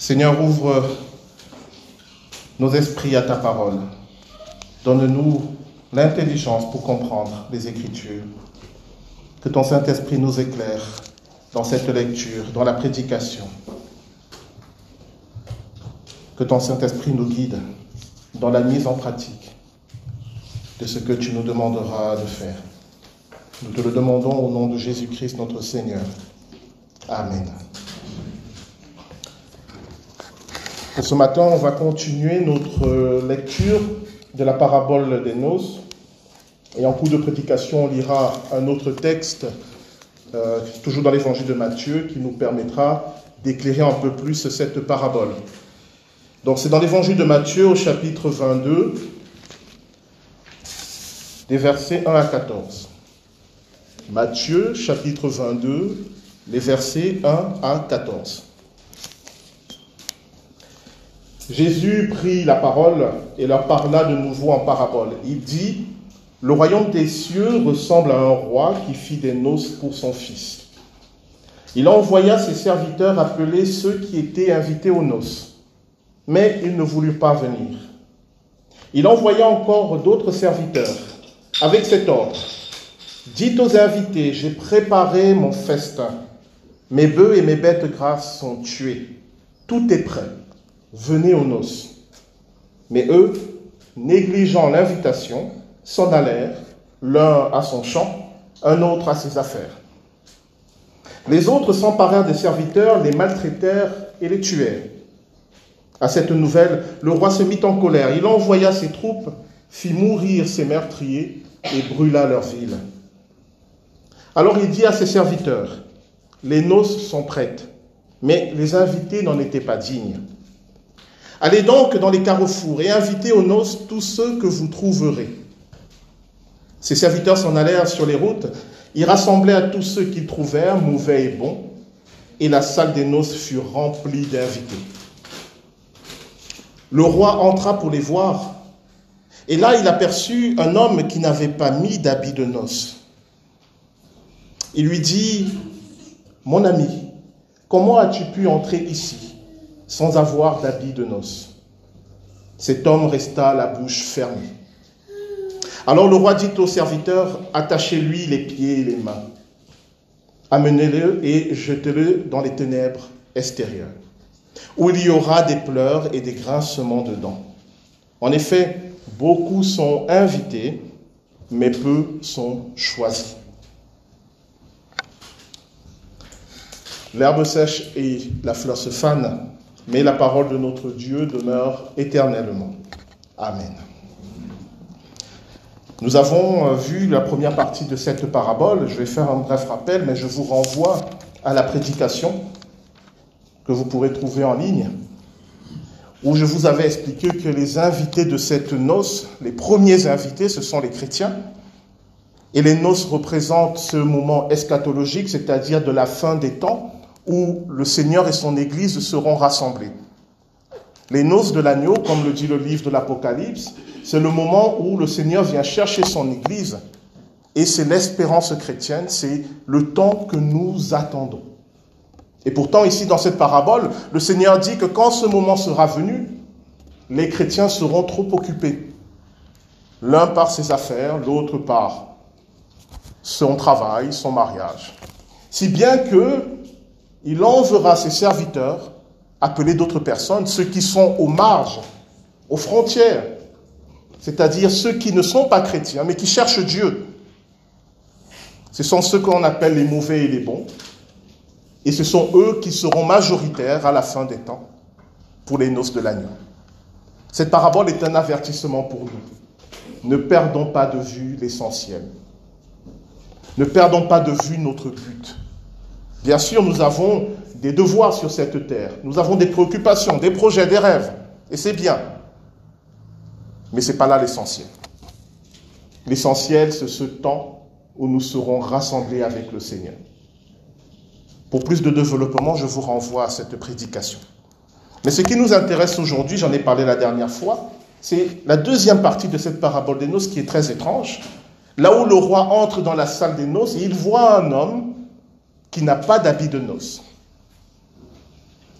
Seigneur, ouvre nos esprits à ta parole. Donne-nous l'intelligence pour comprendre les Écritures. Que ton Saint-Esprit nous éclaire dans cette lecture, dans la prédication. Que ton Saint-Esprit nous guide dans la mise en pratique de ce que tu nous demanderas de faire. Nous te le demandons au nom de Jésus-Christ notre Seigneur. Amen. Pour ce matin, on va continuer notre lecture de la parabole des noces. Et en cours de prédication, on lira un autre texte, euh, toujours dans l'évangile de Matthieu, qui nous permettra d'éclairer un peu plus cette parabole. Donc c'est dans l'évangile de Matthieu au chapitre 22, des versets 1 à 14. Matthieu chapitre 22, les versets 1 à 14. Jésus prit la parole et leur parla de nouveau en parabole. Il dit, Le royaume des cieux ressemble à un roi qui fit des noces pour son fils. Il envoya ses serviteurs appeler ceux qui étaient invités aux noces, mais ils ne voulurent pas venir. Il envoya encore d'autres serviteurs avec cet ordre. Dites aux invités, j'ai préparé mon festin. Mes bœufs et mes bêtes grasses sont tués. Tout est prêt venez aux noces. Mais eux, négligeant l'invitation, s'en allèrent, l'un à son champ, un autre à ses affaires. Les autres s'emparèrent des serviteurs, les maltraitèrent et les tuèrent. À cette nouvelle, le roi se mit en colère. Il envoya ses troupes, fit mourir ses meurtriers et brûla leur ville. Alors il dit à ses serviteurs, les noces sont prêtes, mais les invités n'en étaient pas dignes. Allez donc dans les carrefours et invitez aux noces tous ceux que vous trouverez. Ses serviteurs s'en allèrent sur les routes, ils rassemblèrent tous ceux qu'ils trouvèrent, mauvais et bons, et la salle des noces fut remplie d'invités. Le roi entra pour les voir, et là il aperçut un homme qui n'avait pas mis d'habit de noces. Il lui dit, Mon ami, comment as-tu pu entrer ici? Sans avoir d'habit de noces. Cet homme resta la bouche fermée. Alors le roi dit au serviteur, attachez-lui les pieds et les mains, amenez-le et jetez-le dans les ténèbres extérieures, où il y aura des pleurs et des grincements de dents. En effet, beaucoup sont invités, mais peu sont choisis. L'herbe sèche et la fleur se fanent, mais la parole de notre Dieu demeure éternellement. Amen. Nous avons euh, vu la première partie de cette parabole. Je vais faire un bref rappel, mais je vous renvoie à la prédication que vous pourrez trouver en ligne, où je vous avais expliqué que les invités de cette noce, les premiers invités, ce sont les chrétiens. Et les noces représentent ce moment eschatologique, c'est-à-dire de la fin des temps, où le Seigneur et son Église seront rassemblés. Les noces de l'agneau, comme le dit le livre de l'Apocalypse, c'est le moment où le Seigneur vient chercher son Église et c'est l'espérance chrétienne, c'est le temps que nous attendons. Et pourtant, ici, dans cette parabole, le Seigneur dit que quand ce moment sera venu, les chrétiens seront trop occupés. L'un par ses affaires, l'autre par son travail, son mariage. Si bien que il enverra ses serviteurs appeler d'autres personnes, ceux qui sont aux marges, aux frontières, c'est-à-dire ceux qui ne sont pas chrétiens, mais qui cherchent Dieu. Ce sont ceux qu'on appelle les mauvais et les bons, et ce sont eux qui seront majoritaires à la fin des temps pour les noces de l'agneau. Cette parabole est un avertissement pour nous. Ne perdons pas de vue l'essentiel. Ne perdons pas de vue notre but. Bien sûr, nous avons des devoirs sur cette terre, nous avons des préoccupations, des projets, des rêves, et c'est bien. Mais ce n'est pas là l'essentiel. L'essentiel, c'est ce temps où nous serons rassemblés avec le Seigneur. Pour plus de développement, je vous renvoie à cette prédication. Mais ce qui nous intéresse aujourd'hui, j'en ai parlé la dernière fois, c'est la deuxième partie de cette parabole des noces qui est très étrange. Là où le roi entre dans la salle des noces et il voit un homme qui n'a pas d'habit de noces.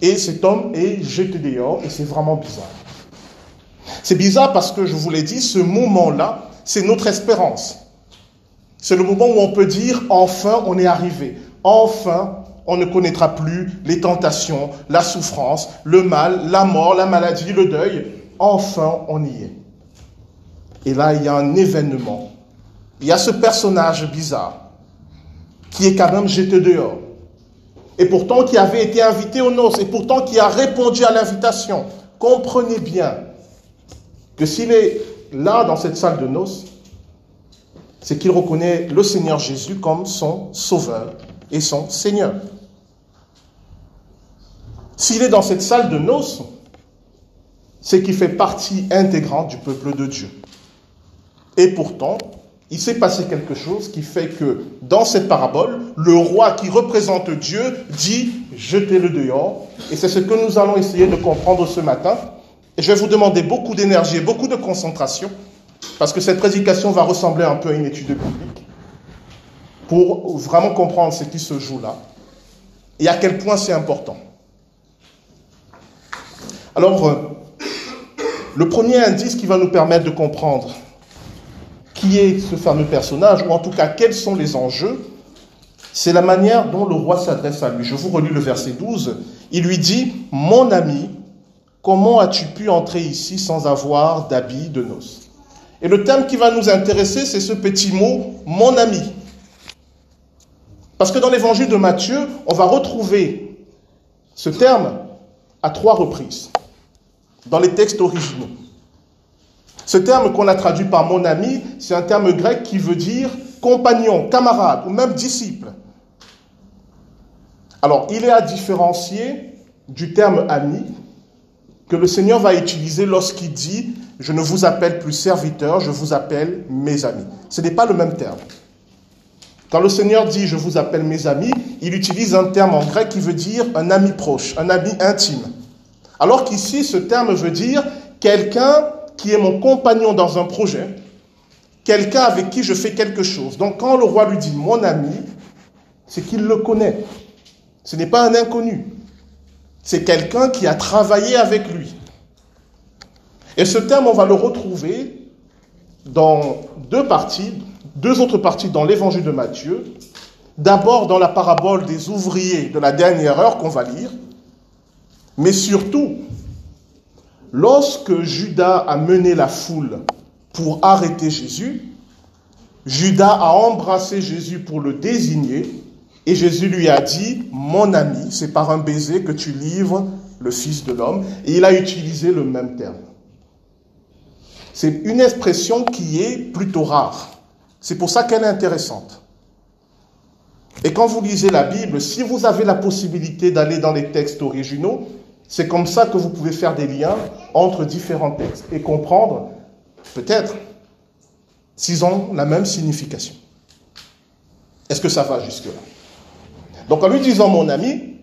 et cet homme est jeté dehors, et c'est vraiment bizarre. C'est bizarre parce que, je vous l'ai dit, ce moment-là, c'est notre espérance. C'est le moment où on peut dire, enfin, on est arrivé. Enfin, on ne connaîtra plus les tentations, la souffrance, le mal, la mort, la maladie, le deuil. Enfin, on y est. Et là, il y a un événement. Il y a ce personnage bizarre qui est quand même jeté dehors. Et pourtant qui avait été invité aux noces, et pourtant qui a répondu à l'invitation. Comprenez bien que s'il est là dans cette salle de noces, c'est qu'il reconnaît le Seigneur Jésus comme son sauveur et son Seigneur. S'il est dans cette salle de noces, c'est qu'il fait partie intégrante du peuple de Dieu. Et pourtant, il s'est passé quelque chose qui fait que dans cette parabole, le roi qui représente Dieu dit jetez-le dehors. Et c'est ce que nous allons essayer de comprendre ce matin. Je vais vous demander beaucoup d'énergie et beaucoup de concentration, parce que cette prédication va ressembler un peu à une étude biblique, pour vraiment comprendre ce qui se joue là et à quel point c'est important. Alors, euh, le premier indice qui va nous permettre de comprendre qui est ce fameux personnage, ou en tout cas quels sont les enjeux, c'est la manière dont le roi s'adresse à lui. Je vous relis le verset 12. Il lui dit, Mon ami, comment as-tu pu entrer ici sans avoir d'habit de noces? Et le thème qui va nous intéresser, c'est ce petit mot, mon ami. Parce que dans l'évangile de Matthieu, on va retrouver ce terme à trois reprises dans les textes originaux. Ce terme qu'on a traduit par mon ami, c'est un terme grec qui veut dire compagnon, camarade ou même disciple. Alors, il est à différencier du terme ami que le Seigneur va utiliser lorsqu'il dit Je ne vous appelle plus serviteur, je vous appelle mes amis. Ce n'est pas le même terme. Quand le Seigneur dit Je vous appelle mes amis, il utilise un terme en grec qui veut dire un ami proche, un ami intime. Alors qu'ici, ce terme veut dire quelqu'un qui est mon compagnon dans un projet, quelqu'un avec qui je fais quelque chose. Donc quand le roi lui dit mon ami, c'est qu'il le connaît. Ce n'est pas un inconnu. C'est quelqu'un qui a travaillé avec lui. Et ce terme, on va le retrouver dans deux parties, deux autres parties dans l'évangile de Matthieu. D'abord dans la parabole des ouvriers de la dernière heure qu'on va lire, mais surtout Lorsque Judas a mené la foule pour arrêter Jésus, Judas a embrassé Jésus pour le désigner et Jésus lui a dit, mon ami, c'est par un baiser que tu livres le Fils de l'homme. Et il a utilisé le même terme. C'est une expression qui est plutôt rare. C'est pour ça qu'elle est intéressante. Et quand vous lisez la Bible, si vous avez la possibilité d'aller dans les textes originaux, c'est comme ça que vous pouvez faire des liens entre différents textes et comprendre, peut-être, s'ils ont la même signification. Est-ce que ça va jusque-là? Donc en lui disant mon ami,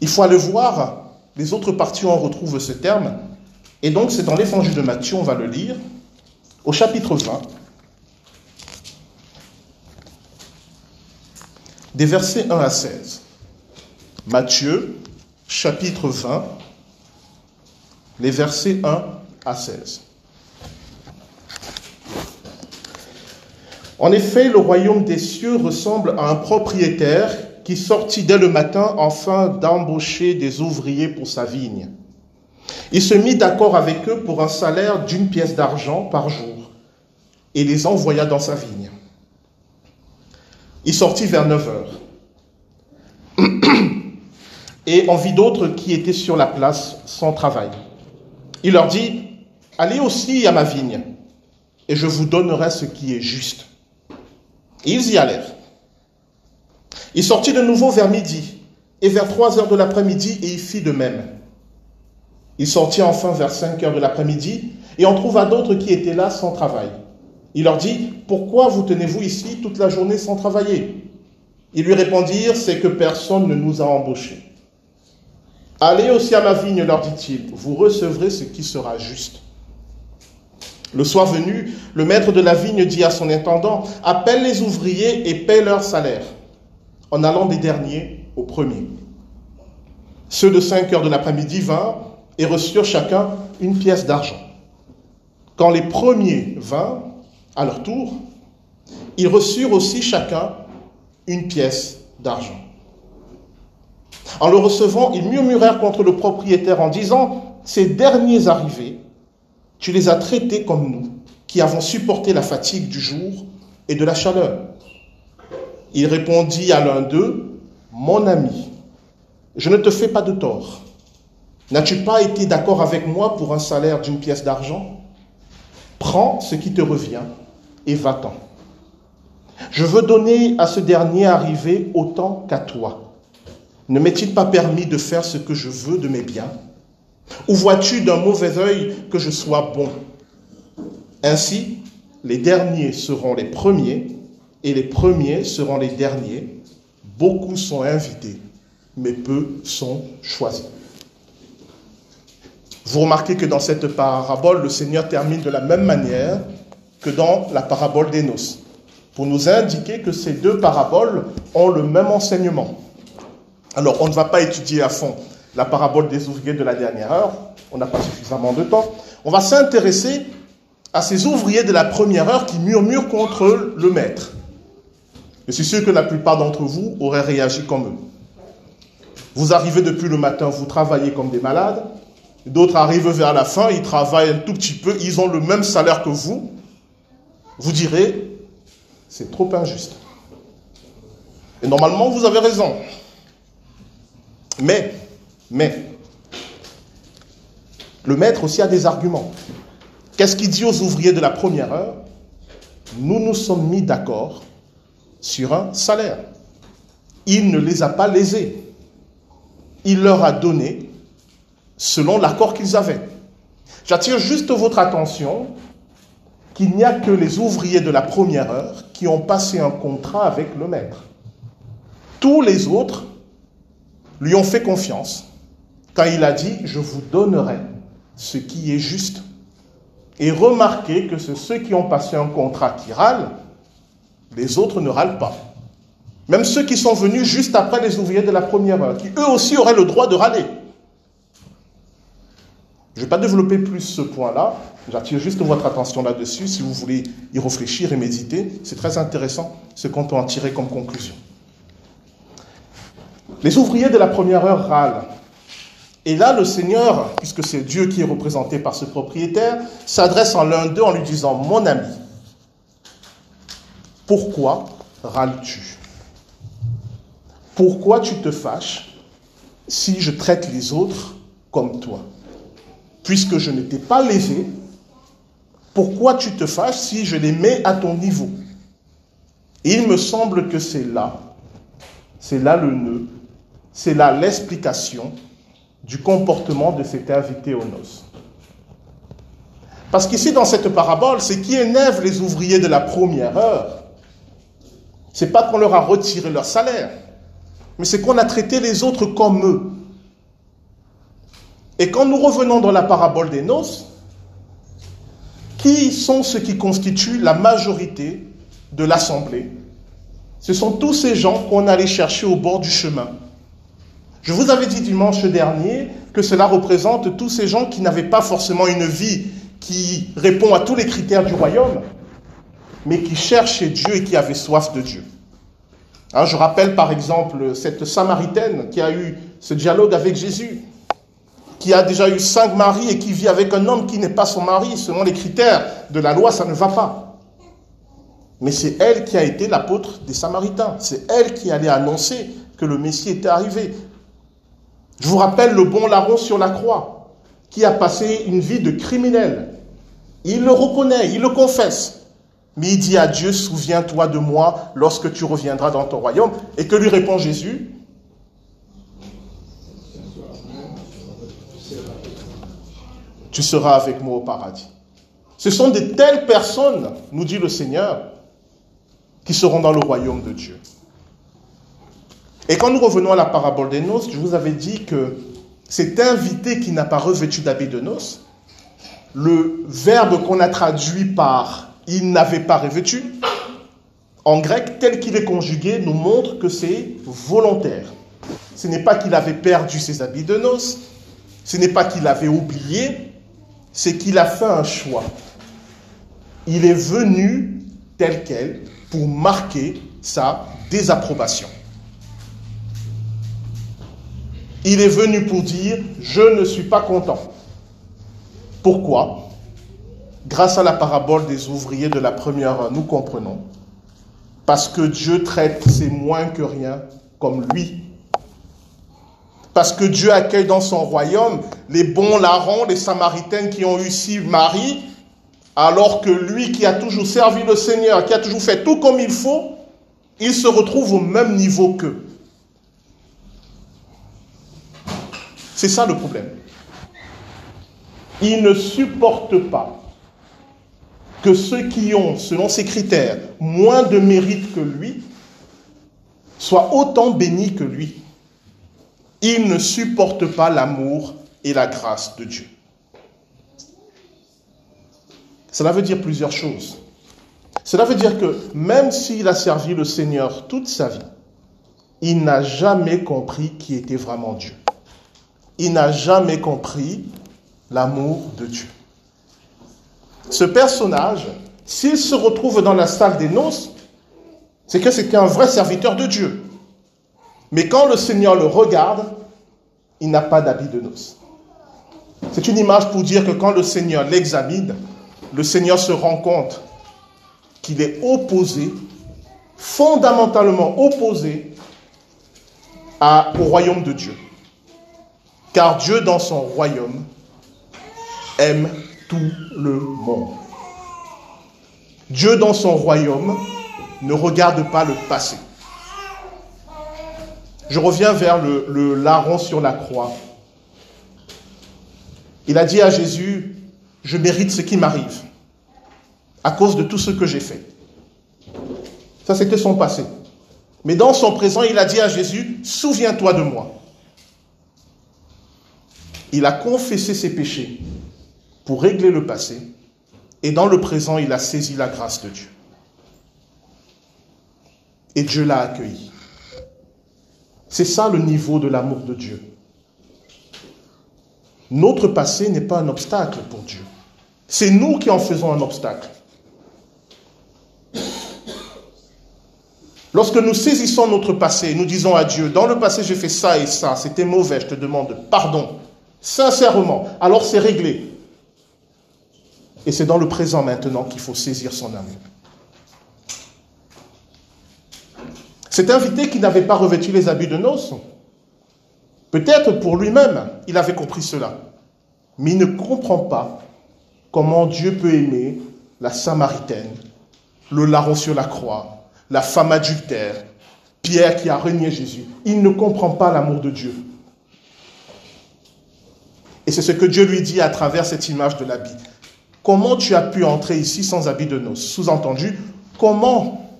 il faut aller voir les autres parties où on retrouve ce terme. Et donc c'est dans l'évangile de Matthieu, on va le lire, au chapitre 20, des versets 1 à 16. Matthieu chapitre 20, les versets 1 à 16. En effet, le royaume des cieux ressemble à un propriétaire qui sortit dès le matin afin d'embaucher des ouvriers pour sa vigne. Il se mit d'accord avec eux pour un salaire d'une pièce d'argent par jour et les envoya dans sa vigne. Il sortit vers 9 heures et on vit d'autres qui étaient sur la place sans travail. Il leur dit, allez aussi à ma vigne, et je vous donnerai ce qui est juste. ils y allèrent. Il sortit de nouveau vers midi, et vers trois heures de l'après-midi, et il fit de même. Il sortit enfin vers cinq heures de l'après-midi, et on trouva d'autres qui étaient là sans travail. Il leur dit, pourquoi vous tenez-vous ici toute la journée sans travailler? Ils lui répondirent, c'est que personne ne nous a embauchés. Allez aussi à ma vigne, leur dit-il, vous recevrez ce qui sera juste. Le soir venu, le maître de la vigne dit à son intendant, appelle les ouvriers et paie leur salaire, en allant des derniers aux premiers. Ceux de 5 heures de l'après-midi vinrent et reçurent chacun une pièce d'argent. Quand les premiers vinrent, à leur tour, ils reçurent aussi chacun une pièce d'argent. En le recevant, ils murmurèrent contre le propriétaire en disant, Ces derniers arrivés, tu les as traités comme nous, qui avons supporté la fatigue du jour et de la chaleur. Il répondit à l'un d'eux, Mon ami, je ne te fais pas de tort. N'as-tu pas été d'accord avec moi pour un salaire d'une pièce d'argent? Prends ce qui te revient et va-t'en. Je veux donner à ce dernier arrivé autant qu'à toi. Ne m'est-il pas permis de faire ce que je veux de mes biens? Ou vois-tu d'un mauvais œil que je sois bon? Ainsi, les derniers seront les premiers et les premiers seront les derniers. Beaucoup sont invités, mais peu sont choisis. Vous remarquez que dans cette parabole, le Seigneur termine de la même manière que dans la parabole des noces, pour nous indiquer que ces deux paraboles ont le même enseignement. Alors, on ne va pas étudier à fond la parabole des ouvriers de la dernière heure, on n'a pas suffisamment de temps. On va s'intéresser à ces ouvriers de la première heure qui murmurent contre le maître. Je suis sûr que la plupart d'entre vous auraient réagi comme eux. Vous arrivez depuis le matin, vous travaillez comme des malades. D'autres arrivent vers la fin, ils travaillent un tout petit peu, ils ont le même salaire que vous. Vous direz, c'est trop injuste. Et normalement, vous avez raison. Mais, mais, le maître aussi a des arguments. Qu'est-ce qu'il dit aux ouvriers de la première heure? Nous nous sommes mis d'accord sur un salaire. Il ne les a pas lésés. Il leur a donné selon l'accord qu'ils avaient. J'attire juste votre attention qu'il n'y a que les ouvriers de la première heure qui ont passé un contrat avec le maître. Tous les autres lui ont fait confiance quand il a dit, je vous donnerai ce qui est juste. Et remarquez que c'est ceux qui ont passé un contrat qui râlent, les autres ne râlent pas. Même ceux qui sont venus juste après les ouvriers de la première heure, qui eux aussi auraient le droit de râler. Je ne vais pas développer plus ce point-là, j'attire juste votre attention là-dessus si vous voulez y réfléchir et méditer. C'est très intéressant ce qu'on peut en tirer comme conclusion. Les ouvriers de la première heure râlent. Et là, le Seigneur, puisque c'est Dieu qui est représenté par ce propriétaire, s'adresse en l'un d'eux en lui disant, mon ami, pourquoi râles-tu? Pourquoi tu te fâches si je traite les autres comme toi? Puisque je ne t'ai pas lésé, pourquoi tu te fâches si je les mets à ton niveau? Il me semble que c'est là, c'est là le nœud, c'est là l'explication du comportement de cet invité aux noces. Parce qu'ici, dans cette parabole, ce qui énerve les ouvriers de la première heure, c'est pas qu'on leur a retiré leur salaire, mais c'est qu'on a traité les autres comme eux. Et quand nous revenons dans la parabole des noces, qui sont ceux qui constituent la majorité de l'assemblée? Ce sont tous ces gens qu'on allait chercher au bord du chemin je vous avais dit dimanche dernier que cela représente tous ces gens qui n'avaient pas forcément une vie qui répond à tous les critères du royaume, mais qui cherchaient Dieu et qui avaient soif de Dieu. Hein, je rappelle par exemple cette Samaritaine qui a eu ce dialogue avec Jésus, qui a déjà eu cinq maris et qui vit avec un homme qui n'est pas son mari. Selon les critères de la loi, ça ne va pas. Mais c'est elle qui a été l'apôtre des Samaritains. C'est elle qui allait annoncer que le Messie était arrivé. Je vous rappelle le bon larron sur la croix, qui a passé une vie de criminel. Il le reconnaît, il le confesse. Mais il dit à Dieu, souviens-toi de moi lorsque tu reviendras dans ton royaume. Et que lui répond Jésus? Tu seras avec moi au paradis. Ce sont de telles personnes, nous dit le Seigneur, qui seront dans le royaume de Dieu. Et quand nous revenons à la parabole des noces, je vous avais dit que cet invité qui n'a pas revêtu d'habit de noces, le verbe qu'on a traduit par il n'avait pas revêtu, en grec, tel qu'il est conjugué, nous montre que c'est volontaire. ce n'est pas qu'il avait perdu ses habits de noces, ce n'est pas qu'il avait oublié, c'est qu'il a fait un choix. Il est venu tel quel pour marquer sa désapprobation. Il est venu pour dire, je ne suis pas content. Pourquoi? Grâce à la parabole des ouvriers de la première heure, nous comprenons. Parce que Dieu traite ses moins que rien comme lui. Parce que Dieu accueille dans son royaume les bons larrons, les samaritaines qui ont eu six maris, alors que lui qui a toujours servi le Seigneur, qui a toujours fait tout comme il faut, il se retrouve au même niveau qu'eux. C'est ça le problème. Il ne supporte pas que ceux qui ont, selon ses critères, moins de mérite que lui, soient autant bénis que lui. Il ne supporte pas l'amour et la grâce de Dieu. Cela veut dire plusieurs choses. Cela veut dire que même s'il a servi le Seigneur toute sa vie, il n'a jamais compris qui était vraiment Dieu. Il n'a jamais compris l'amour de Dieu. Ce personnage, s'il se retrouve dans la salle des noces, c'est que c'était un vrai serviteur de Dieu. Mais quand le Seigneur le regarde, il n'a pas d'habit de noces. C'est une image pour dire que quand le Seigneur l'examine, le Seigneur se rend compte qu'il est opposé, fondamentalement opposé au royaume de Dieu. Car Dieu, dans son royaume, aime tout le monde. Dieu, dans son royaume, ne regarde pas le passé. Je reviens vers le, larron sur la croix. Il a dit à Jésus, je mérite ce qui m'arrive à cause de tout ce que j'ai fait. Ça, c'était son passé. Mais dans son présent, il a dit à Jésus, souviens-toi de moi. Il a confessé ses péchés pour régler le passé. Et dans le présent, il a saisi la grâce de Dieu. Et Dieu l'a accueilli. C'est ça le niveau de l'amour de Dieu. Notre passé n'est pas un obstacle pour Dieu. C'est nous qui en faisons un obstacle. Lorsque nous saisissons notre passé, nous disons à Dieu, dans le passé j'ai fait ça et ça, c'était mauvais, je te demande pardon, sincèrement, alors c'est réglé. Et c'est dans le présent maintenant qu'il faut saisir son amour. Cet invité qui n'avait pas revêtu les habits de noces, peut-être pour lui-même, il avait compris cela. Mais il ne comprend pas comment Dieu peut aimer la Samaritaine, le larron sur la croix, la femme adultère, Pierre qui a renié Jésus. Il ne comprend pas l'amour de Dieu. Et c'est ce que Dieu lui dit à travers cette image de l'habit. Comment tu as pu entrer ici sans habit de noces? Sous-entendu, comment,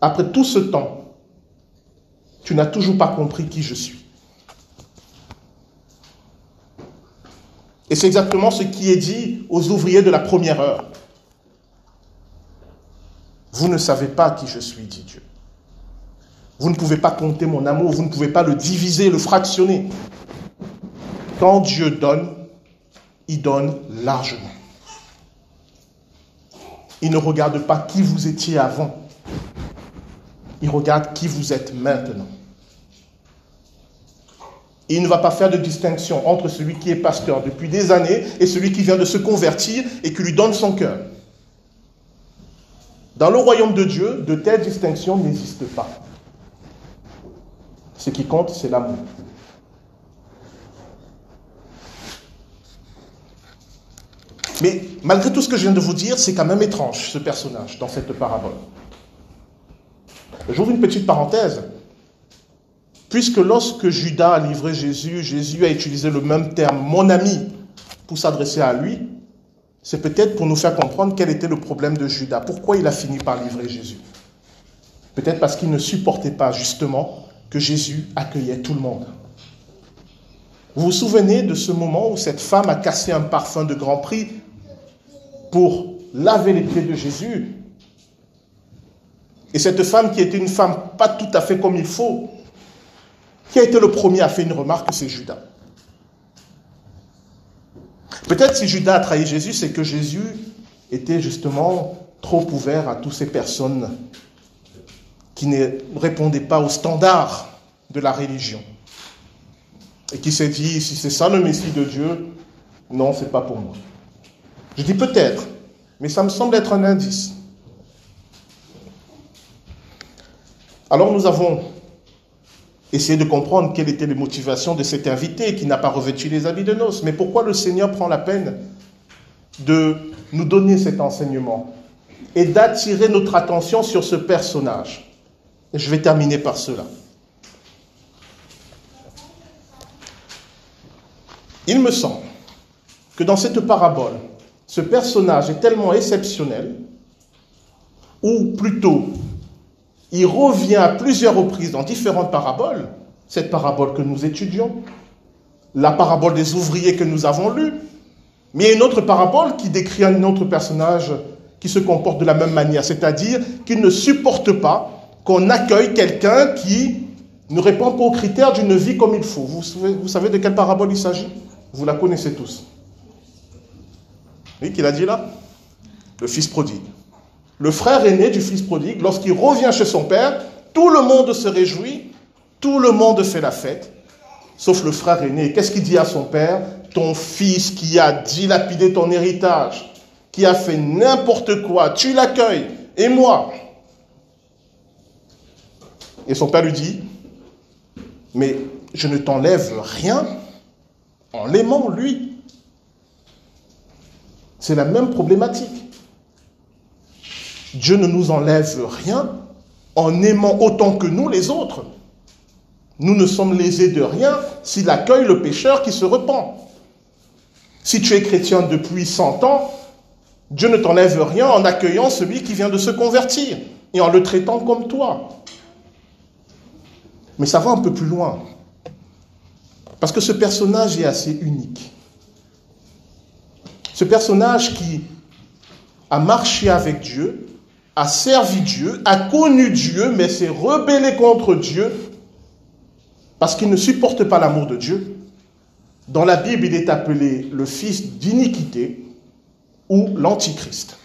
après tout ce temps, tu n'as toujours pas compris qui je suis? Et c'est exactement ce qui est dit aux ouvriers de la première heure. Vous ne savez pas qui je suis, dit Dieu. Vous ne pouvez pas compter mon amour, vous ne pouvez pas le diviser, le fractionner. Quand Dieu donne, il donne largement. Il ne regarde pas qui vous étiez avant. Il regarde qui vous êtes maintenant. Il ne va pas faire de distinction entre celui qui est pasteur depuis des années et celui qui vient de se convertir et qui lui donne son cœur. Dans le royaume de Dieu, de telles distinctions n'existent pas. Ce qui compte, c'est l'amour. Mais malgré tout ce que je viens de vous dire, c'est quand même étrange, ce personnage, dans cette parabole. J'ouvre une petite parenthèse. Puisque lorsque Judas a livré Jésus, Jésus a utilisé le même terme, mon ami, pour s'adresser à lui, c'est peut-être pour nous faire comprendre quel était le problème de Judas. Pourquoi il a fini par livrer Jésus? Peut-être parce qu'il ne supportait pas justement que Jésus accueillait tout le monde. Vous vous souvenez de ce moment où cette femme a cassé un parfum de grand prix pour laver les pieds de Jésus. Et cette femme qui était une femme pas tout à fait comme il faut, Qui a été le premier à faire une remarque C'est Judas. Peut-être si Judas a trahi Jésus, c'est que Jésus était justement trop ouvert à toutes ces personnes qui ne répondaient pas aux standards de la religion. Et qui s'est dit, si c'est ça le Messie de Dieu, non, c'est pas pour moi. Je dis peut-être, mais ça me semble être un indice. Alors nous avons essayé de comprendre quelles étaient les motivations de cet invité qui n'a pas revêtu les habits de noces. Mais pourquoi le Seigneur prend la peine de nous donner cet enseignement et d'attirer notre attention sur ce personnage? Je vais terminer par cela. Il me semble que dans cette parabole, ce personnage est tellement exceptionnel, ou plutôt, il revient à plusieurs reprises dans différentes paraboles, cette parabole que nous étudions, la parabole des ouvriers que nous avons lue, mais il y a une autre parabole qui décrit un autre personnage qui se comporte de la même manière, c'est-à-dire qu'il ne supporte pas qu'on accueille quelqu'un qui ne répond pas aux critères d'une vie comme il faut. Vous savez, vous savez de quelle parabole il s'agit? Vous la connaissez tous. Oui, qu'il a dit là Le fils prodigue. Le frère aîné du fils prodigue, lorsqu'il revient chez son père, tout le monde se réjouit, tout le monde fait la fête, sauf le frère aîné. Qu'est-ce qu'il dit à son père? Ton fils qui a dilapidé ton héritage, qui a fait n'importe quoi, tu l'accueilles, et moi Et son père lui dit, mais je ne t'enlève rien en l'aimant, lui. C'est la même problématique. Dieu ne nous enlève rien en aimant autant que nous les autres. Nous ne sommes lésés de rien s'il accueille le pécheur qui se repent. Si tu es chrétien depuis 100 ans, Dieu ne t'enlève rien en accueillant celui qui vient de se convertir et en le traitant comme toi. Mais ça va un peu plus loin. Parce que ce personnage est assez unique. Ce personnage qui a marché avec Dieu, a servi Dieu, a connu Dieu, mais s'est rebellé contre Dieu parce qu'il ne supporte pas l'amour de Dieu. Dans la Bible, il est appelé le fils d'iniquité ou l'antichrist.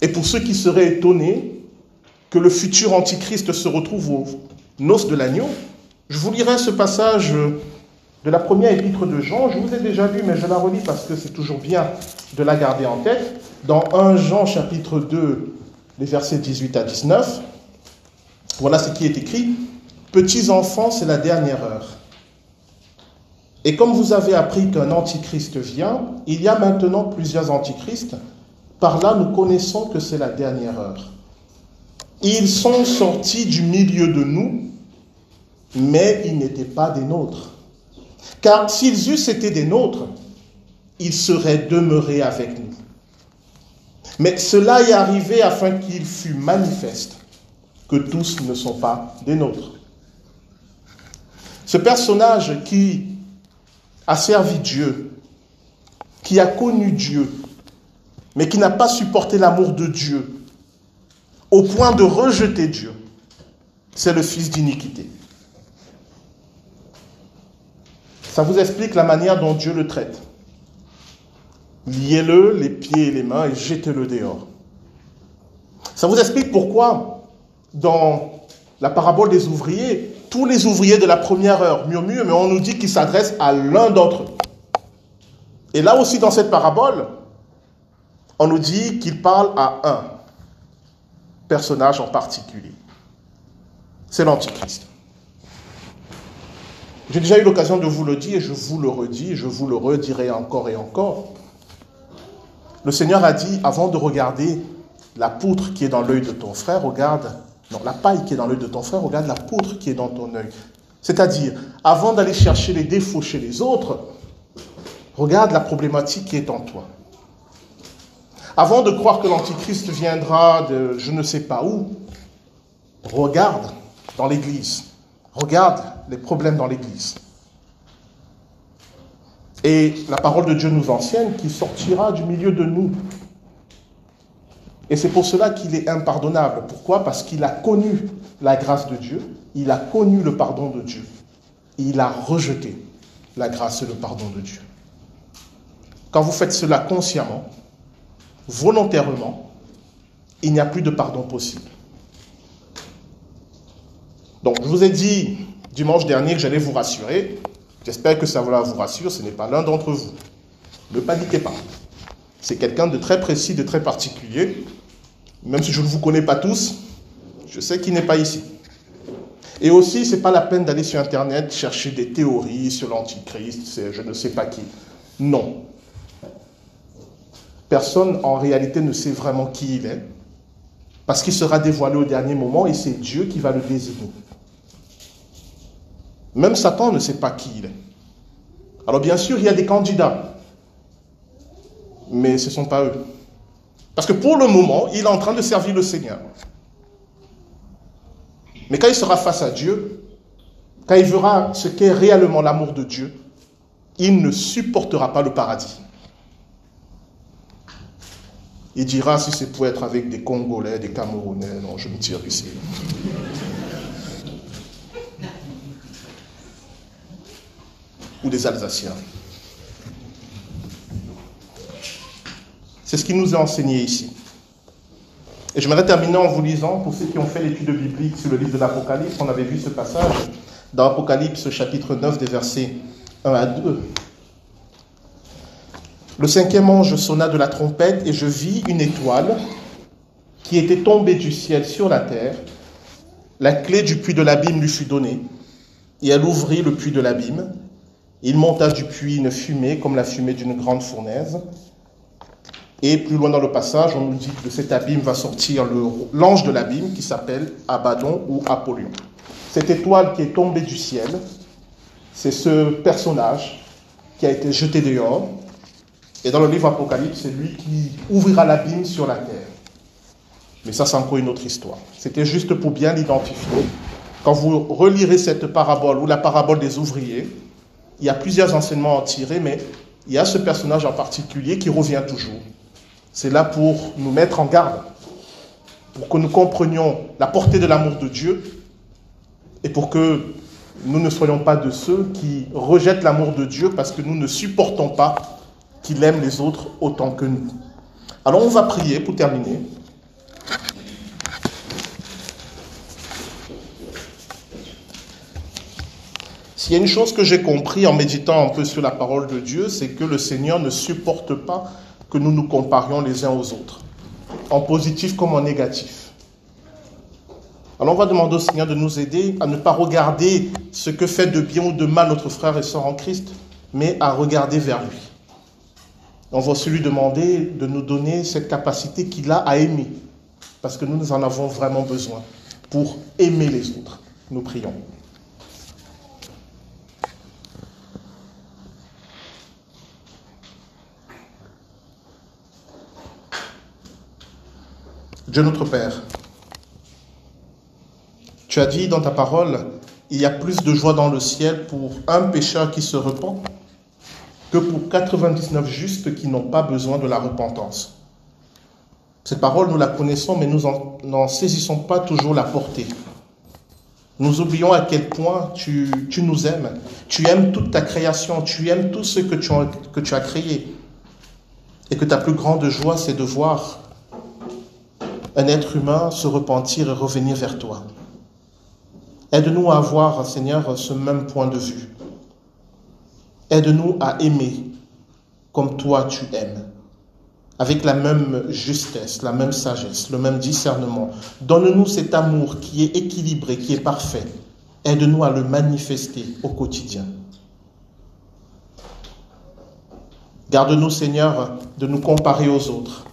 Et pour ceux qui seraient étonnés que le futur antichrist se retrouve aux noces de l'agneau, je vous lirai ce passage de la première épître de Jean. Je vous ai déjà lu, mais je la relis parce que c'est toujours bien de la garder en tête. Dans 1 Jean chapitre 2, les versets 18 à 19, voilà ce qui est écrit. Petits enfants, c'est la dernière heure. Et comme vous avez appris qu'un antichrist vient, il y a maintenant plusieurs antichrists. Par là, nous connaissons que c'est la dernière heure. Ils sont sortis du milieu de nous, mais ils n'étaient pas des nôtres. Car s'ils eussent été des nôtres, ils seraient demeurés avec nous. Mais cela est arrivé afin qu'il fût manifeste que tous ne sont pas des nôtres. Ce personnage qui a servi Dieu, qui a connu Dieu, mais qui n'a pas supporté l'amour de Dieu, au point de rejeter Dieu, c'est le fils d'iniquité. Ça vous explique la manière dont Dieu le traite. Liez-le les pieds et les mains et jetez-le dehors. Ça vous explique pourquoi, dans la parabole des ouvriers, tous les ouvriers de la première heure murmurent, mais on nous dit qu'il s'adresse à l'un d'entre eux. Et là aussi, dans cette parabole, on nous dit qu'il parle à un personnage en particulier. C'est l'Antichrist. J'ai déjà eu l'occasion de vous le dire et je vous le redis, je vous le redirai encore et encore. Le Seigneur a dit, avant de regarder la poutre qui est dans l'œil de ton frère, regarde, non, la paille qui est dans l'œil de ton frère, regarde la poutre qui est dans ton œil. C'est-à-dire, avant d'aller chercher les défauts chez les autres, regarde la problématique qui est en toi. Avant de croire que l'Antichrist viendra de je ne sais pas où, regarde dans l'Église. Regarde les problèmes dans l'Église. Et la parole de Dieu nous enseigne qu'il sortira du milieu de nous. Et c'est pour cela qu'il est impardonnable. Pourquoi? Parce qu'il a connu la grâce de Dieu, il a connu le pardon de Dieu. Il a rejeté la grâce et le pardon de Dieu. Quand vous faites cela consciemment, volontairement, il n'y a plus de pardon possible. Donc, je vous ai dit dimanche dernier que j'allais vous rassurer. J'espère que ça vous rassure. Ce n'est pas l'un d'entre vous. Ne paniquez pas. C'est quelqu'un de très précis, de très particulier. Même si je ne vous connais pas tous, je sais qu'il n'est pas ici. Et aussi, ce n'est pas la peine d'aller sur Internet chercher des théories sur l'Antichrist, je ne sais pas qui. Non. Personne en réalité ne sait vraiment qui il est, parce qu'il sera dévoilé au dernier moment et c'est Dieu qui va le désigner. Même Satan ne sait pas qui il est. Alors bien sûr, il y a des candidats, mais ce ne sont pas eux. Parce que pour le moment, il est en train de servir le Seigneur. Mais quand il sera face à Dieu, quand il verra ce qu'est réellement l'amour de Dieu, il ne supportera pas le paradis. Il dira si c'est pour être avec des Congolais, des Camerounais, non, je me tire ici. Ou des Alsaciens. C'est ce qui nous est enseigné ici. Et je voudrais terminer en vous lisant, pour ceux qui ont fait l'étude biblique sur le livre de l'Apocalypse, on avait vu ce passage dans Apocalypse chapitre 9 des versets 1 à 2. Le cinquième ange sonna de la trompette et je vis une étoile qui était tombée du ciel sur la terre. La clé du puits de l'abîme lui fut donnée et elle ouvrit le puits de l'abîme. Il monta du puits une fumée comme la fumée d'une grande fournaise et plus loin dans le passage, on nous dit que de cet abîme va sortir l'ange de l'abîme qui s'appelle Abaddon ou Apollyon. Cette étoile qui est tombée du ciel, c'est ce personnage qui a été jeté dehors. Et dans le livre Apocalypse, c'est lui qui ouvrira l'abîme sur la terre. Mais ça, c'est encore une autre histoire. C'était juste pour bien l'identifier. Quand vous relirez cette parabole ou la parabole des ouvriers, il y a plusieurs enseignements à en tirer, mais il y a ce personnage en particulier qui revient toujours. C'est là pour nous mettre en garde, pour que nous comprenions la portée de l'amour de Dieu et pour que nous ne soyons pas de ceux qui rejettent l'amour de Dieu parce que nous ne supportons pas qu'il aime les autres autant que nous. Alors on va prier pour terminer. S'il y a une chose que j'ai compris en méditant un peu sur la parole de Dieu, c'est que le Seigneur ne supporte pas que nous nous comparions les uns aux autres, en positif comme en négatif. Alors on va demander au Seigneur de nous aider à ne pas regarder ce que fait de bien ou de mal notre frère et soeur en Christ, mais à regarder vers lui. On va aussi lui demander de nous donner cette capacité qu'il a à aimer, parce que nous en avons vraiment besoin pour aimer les autres. Nous prions. Dieu notre Père, tu as dit dans ta parole, il y a plus de joie dans le ciel pour un pécheur qui se repent que pour 99 justes qui n'ont pas besoin de la repentance. Cette parole, nous la connaissons, mais nous n'en saisissons pas toujours la portée. Nous oublions à quel point tu, nous aimes. Tu aimes toute ta création, tu aimes tout ce que tu, que tu as créé. Et que ta plus grande joie, c'est de voir un être humain se repentir et revenir vers toi. Aide-nous à avoir, Seigneur, ce même point de vue. Aide-nous à aimer comme toi tu aimes, avec la même justesse, la même sagesse, le même discernement. Donne-nous cet amour qui est équilibré, qui est parfait. Aide-nous à le manifester au quotidien. Garde-nous, Seigneur, de nous comparer aux autres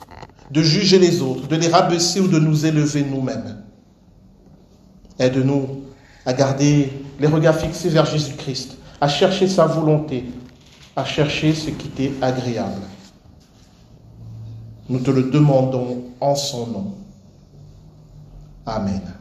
de juger les autres, de les rabaisser ou de nous élever nous-mêmes. Aide-nous à garder les regards fixés vers Jésus-Christ, à chercher sa volonté, à chercher ce qui t'est agréable. Nous te le demandons en son nom. Amen.